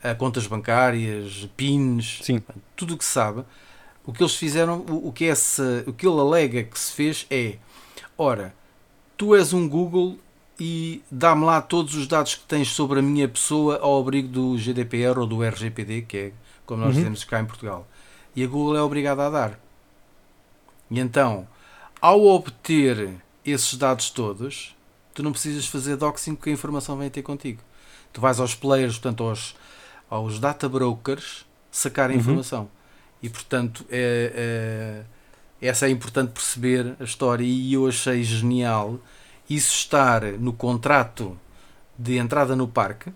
uh, contas bancárias, PINs, Sim. tudo o que se sabe, o que eles fizeram, o, o que esse, o que ele alega que se fez é, ora, tu és um Google e dá-me lá todos os dados que tens sobre a minha pessoa ao abrigo do GDPR ou do RGPD, que é como nós Uhum. dizemos cá em Portugal. E a Google é obrigada a dar. E então, ao obter esses dados todos, tu não precisas fazer doxing porque a informação vem ter contigo. Tu vais aos players, portanto aos, aos data brokers, sacar a Uhum. informação. E portanto, é, é- essa é importante perceber a história e eu achei genial isso estar no contrato de entrada no parque,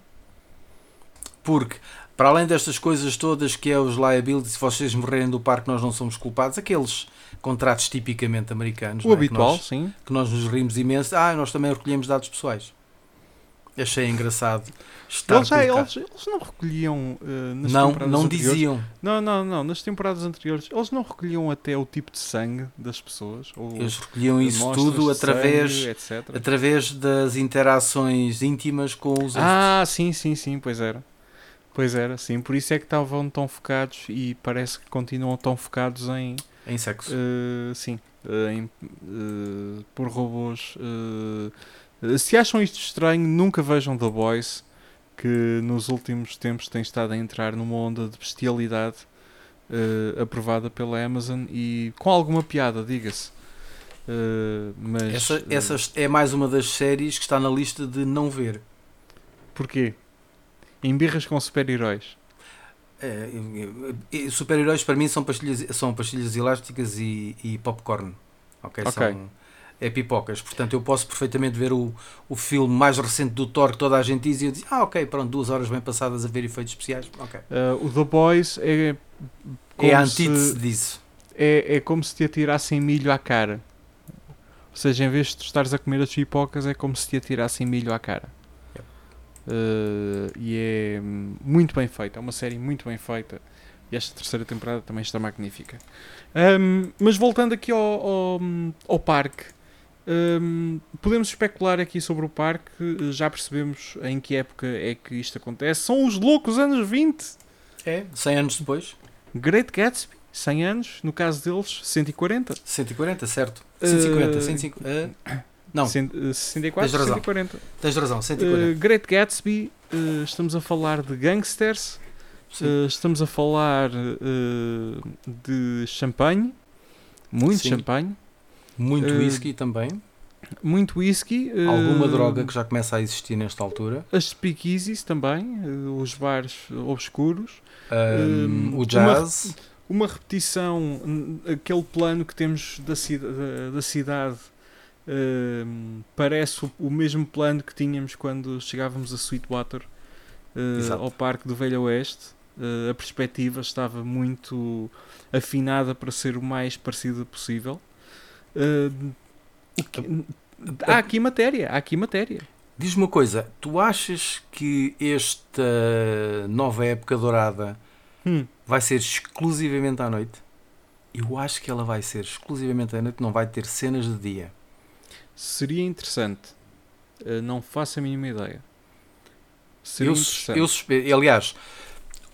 porque para além destas coisas todas que é os liabilities, se vocês morrerem do parque nós não somos culpados, aqueles contratos tipicamente americanos O é? que habitual, nós- sim. que nós nos rimos imenso. Ah, nós também recolhemos dados pessoais. Achei engraçado Eles, já, eles, eles não recolhiam eh, nas não, temporadas não anteriores. diziam. Não, não, não. Nas temporadas anteriores, eles não recolhiam até o tipo de sangue das pessoas. Eles recolhiam isso tudo através, sangue, através das interações íntimas com os outros. Ah, sim, sim, sim, pois era. Pois era, sim. Por isso é que estavam tão focados e parece que continuam tão focados em. em sexo. eh, sim. eh, em, por robôs. Eh, se acham isto estranho, nunca vejam The Boys, que nos últimos tempos tem estado a entrar numa onda de bestialidade eh, aprovada pela Amazon e com alguma piada, diga-se. Eh, mas. Essa, essa é mais uma das séries que está na lista de não ver. Porquê? Em birras com super-heróis. É, Super-heróis para mim são pastilhas, são pastilhas elásticas e, e popcorn. Ok? Ok. São, é pipocas. Portanto, eu posso perfeitamente ver o, o filme mais recente do Thor que toda a gente diz e eu digo, ah, ok, pronto, duas horas bem passadas a ver efeitos especiais. Ok. Uh, o The Boys é. É a se- antítese disso. é, é como se te atirassem milho à cara. Ou seja, em vez de tu estares a comer as pipocas, é como se te atirassem milho à cara. Yep. Uh, e é hum, muito bem feita. É uma série muito bem feita. E esta terceira temporada também está magnífica. Um, mas voltando aqui ao, ao, ao parque, um, podemos especular aqui sobre o parque. Já percebemos em que época é que isto acontece. São os loucos anos 20. É, 100 anos depois. Great Gatsby, 100 anos. No caso deles, 140. 140, certo. Eh, 150, 150. ah, não, Cent- eh, 64, Tens razão. 140. tens razão, 140. Uh, Great Gatsby, uh, estamos a falar de gangsters, uh, estamos a falar uh, de champanhe, muito Sim. champanhe, Muito eh, whisky também. muito whisky, Alguma droga que já começa a existir nesta altura. as speakeasies também, uh, os bares obscuros, Um, o jazz. uma repetição, n- aquele plano que temos da, da, da cidade. uh, parece o, o mesmo plano que tínhamos quando chegávamos a Sweetwater uh, ao Parque do Velho Oeste. Uh, a perspectiva estava muito afinada para ser o mais parecida possível. Uh, que- há aqui matéria, há aqui matéria. Diz-me uma coisa, tu achas que esta nova época dourada Hum, vai ser exclusivamente à noite? Eu acho que ela vai ser exclusivamente à noite, não vai ter cenas de dia. seria interessante. Uh, não faço a mínima ideia. Seria Eu, interessante. eu suspe- aliás,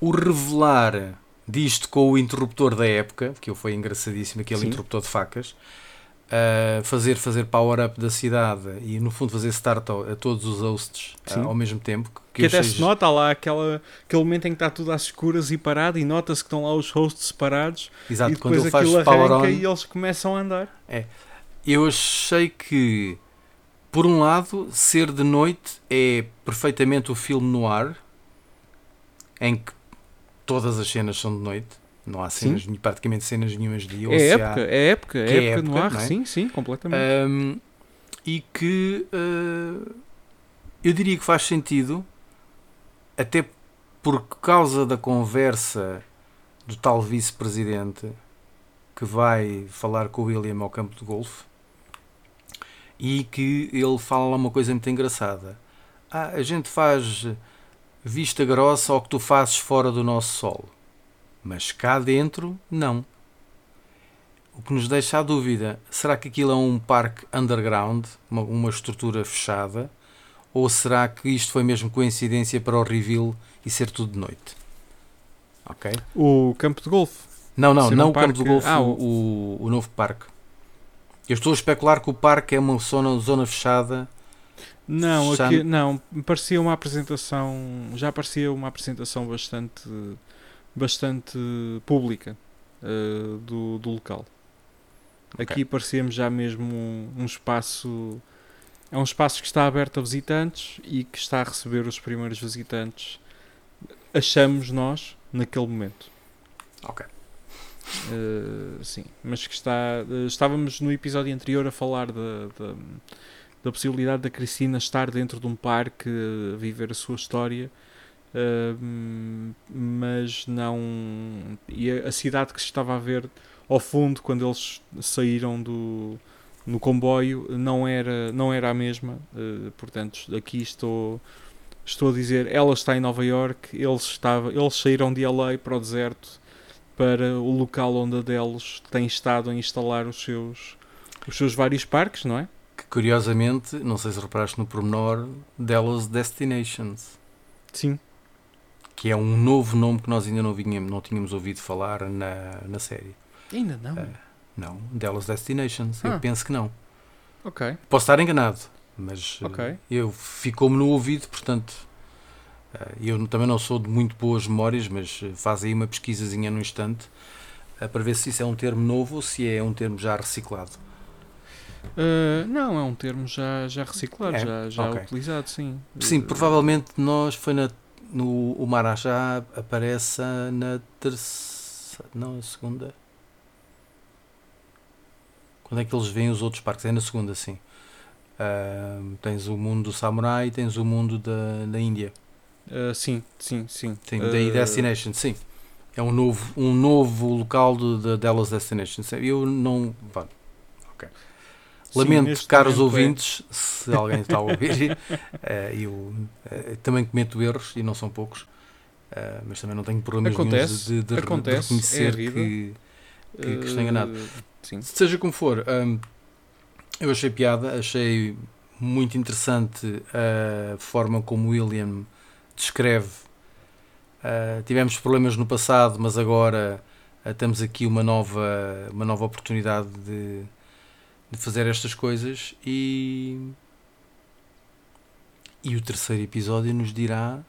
o revelar disto com o interruptor da época, que eu foi engraçadíssimo, aquele Sim. interruptor de facas, a fazer, fazer power-up da cidade e no fundo fazer start a, a todos os hosts uh, ao mesmo tempo. Que, que até se nota lá aquela, aquele momento em que está tudo às escuras e parado e nota-se que estão lá os hosts separados Exato, e quando depois ele faz aquilo power arranca on, e eles começam a andar. É. Eu achei que, por um lado, ser de noite é perfeitamente o filme no ar, em que todas as cenas são de noite. Não há cenas, praticamente cenas nenhumas de ou É época, há- é época, é é época no época, ar, é? sim, sim, completamente. Um, e que uh, eu diria que faz sentido, até por causa da conversa do tal vice-presidente que vai falar com o William ao campo de golfe e que ele fala uma coisa muito engraçada. Ah, a gente faz vista grossa ao que tu fazes fora do nosso solo, mas cá dentro, não. O que nos deixa a dúvida: será que aquilo é um parque underground, uma, uma estrutura fechada? Ou será que isto foi mesmo coincidência para o reveal e ser tudo de noite? Ok? O campo de golfe. Não, não, Ser um não o campo parque- de golfe, ah, o, o, o novo parque. Eu estou a especular que o parque é uma zona, zona fechada. Não, Já- aqui, não, parecia uma apresentação, já parecia uma apresentação bastante, bastante pública eh, do, do local. Aqui parecia-me já mesmo um, um espaço, é um espaço que está aberto a visitantes e que está a receber os primeiros visitantes, achamos nós, naquele momento. Ok. Uh, sim, mas que está. uh, estávamos no episódio anterior a falar da, da, da possibilidade da Cristina estar dentro de um parque a viver a sua história, uh, mas não. E a, a cidade que se estava a ver ao fundo quando eles saíram do no comboio não era não era a mesma uh, portanto aqui estou estou a dizer ela está em Nova York eles estava eles saíram de LA para o deserto para o local onde a Delos tem estado a instalar os seus, os seus vários parques, não é? Que curiosamente, não sei se reparaste no pormenor, Dallas Destinations, Sim. Que é um novo nome que nós ainda não, vinhamos, não tínhamos ouvido falar na, na série. Ainda não. É. Não, Dallas Destinations, eu Ah. penso que não. Ok. Posso estar enganado, mas Ok. eh, eu ficou-me no ouvido, portanto, eh, eu também não sou de muito boas memórias, mas faz aí uma pesquisazinha no instante para ver se isso é um termo novo ou se é um termo já reciclado. Uh, não, é um termo já, já reciclado, É? já, já Ok. utilizado, sim. Sim, Uh, provavelmente nós foi na, no o Marajá aparece na terceira, não, a segunda. Quando é que eles veem os outros parques? É na segunda, sim. Ah, tens o mundo do samurai e tens o mundo da, da Índia. uh, sim, sim, sim. Sim, Uh, daí Destination, sim. É um novo, um novo local de, de Dallas Destination. Eu não. vá, ok. Sim, Lamento, neste caros é- ouvintes, se alguém está a ouvir, eh, eu eh, também cometo erros e não são poucos, eh, mas também não tenho problemas Acontece, de, de, de acontece, é a reconhecer vida. que, que- que estou enganado. uh, Sim. Seja como for, hum, eu achei piada, achei muito interessante a forma como William descreve. Uh, tivemos problemas no passado, mas agora uh, temos aqui uma nova, uma nova oportunidade de, de fazer estas coisas e, e o terceiro episódio nos dirá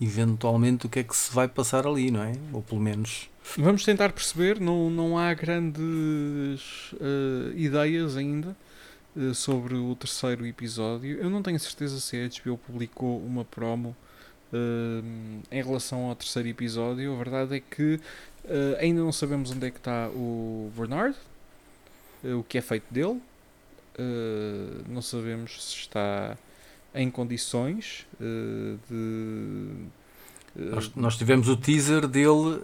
eventualmente o que é que se vai passar ali, não é? Ou pelo menos Vamos tentar perceber, não, não há grandes uh, ideias ainda uh, sobre o terceiro episódio. Eu não tenho certeza se a HBO publicou uma promo uh, em relação ao terceiro episódio. A verdade é que ainda não sabemos onde é que está o Bernard, o que é feito dele. Uh, não sabemos se está em condições uh, de. uh, Nós, nós tivemos o teaser dele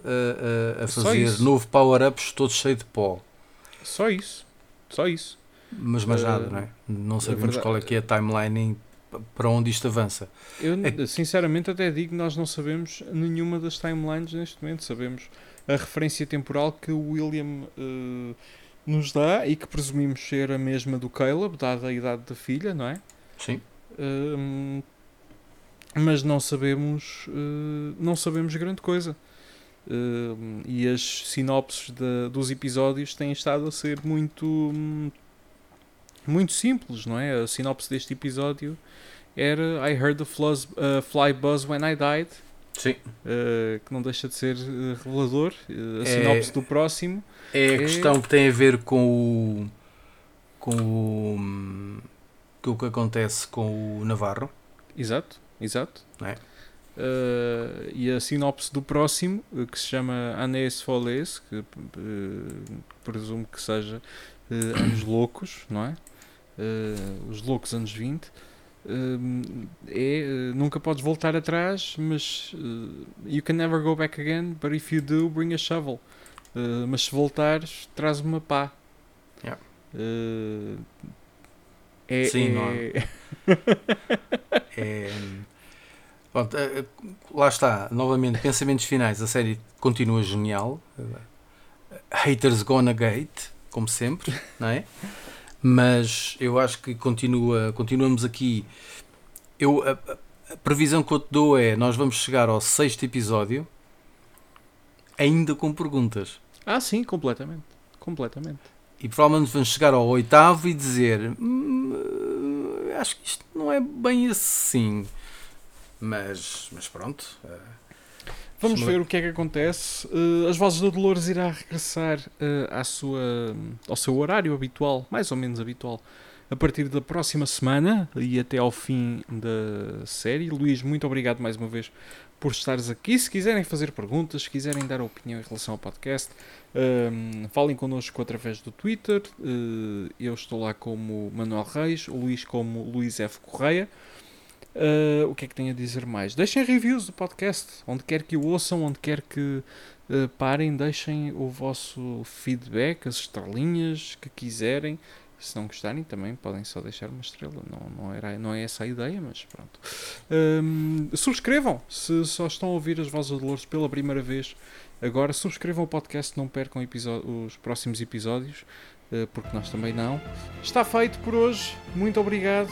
a fazer novo power-ups todo cheio de pó. Só isso. Só isso. Mas mais nada, não é? Não sabemos verdade- qual é que é a timeline para onde isto avança. Eu, É- sinceramente, até digo que nós não sabemos nenhuma das timelines neste momento. Sabemos a referência temporal que o William eh, nos dá e que presumimos ser a mesma do Caleb, dada a idade da filha, não é? Sim. Hum, mas não sabemos, eh, não sabemos grande coisa. Hum, e as sinopses da- dos episódios têm estado a ser muito, hum, muito simples, não é? A sinopse deste episódio era I heard the flies, uh, fly buzz when I died. Sim. Uh, que não deixa de ser uh, revelador. Uh, a sinopse é, do próximo é a é... questão que tem a ver com o com o com o que acontece com o Navarro. Exato, exato. É. Uh, e a sinopse do próximo, que se chama Anés Folés, que uh, presumo que seja Anos Loucos, não é? os Loucos Anos 20. É nunca podes voltar atrás, mas you can never go back again, but if you do, bring a shovel. mas se voltares, traz uma pá. Yeah. é, Sim, é... não é? Pronto, eh, eh, lá está, novamente, pensamentos finais. A série continua genial. Haters gonna gate, como sempre, não é? Mas eu acho que continua, continuamos aqui. Eu, a, a previsão que eu te dou é: nós vamos chegar ao sexto episódio ainda com perguntas. Ah, sim, completamente. Completamente. E provavelmente vamos chegar ao oitavo e dizer: hum, acho que isto não é bem assim. Mas, mas pronto. Uh, Vamos ver o que é que acontece. Uh, as Vozes do Dolores irá regressar uh, à sua, ao seu horário habitual, mais ou menos habitual, a partir da próxima semana e até ao fim da série. Luís, muito obrigado mais uma vez por estares aqui. Se quiserem fazer perguntas, se quiserem dar opinião em relação ao podcast, um, falem connosco através do Twitter. Uh, eu estou lá como Manuel Reis, o Luís como Luís F. Correia. Uh, o que é que tenho a dizer mais? Deixem reviews do podcast, onde quer que o ouçam, onde quer que uh, parem, deixem o vosso feedback, as estrelinhas que quiserem. Se não gostarem, também podem só deixar uma estrela. Não, não, era, não é essa a ideia, mas pronto. Um, subscrevam, se só estão a ouvir as vozes de Dolores pela primeira vez. Agora, subscrevam o podcast, não percam os próximos episódios, uh, porque nós também não. Está feito por hoje. Muito obrigado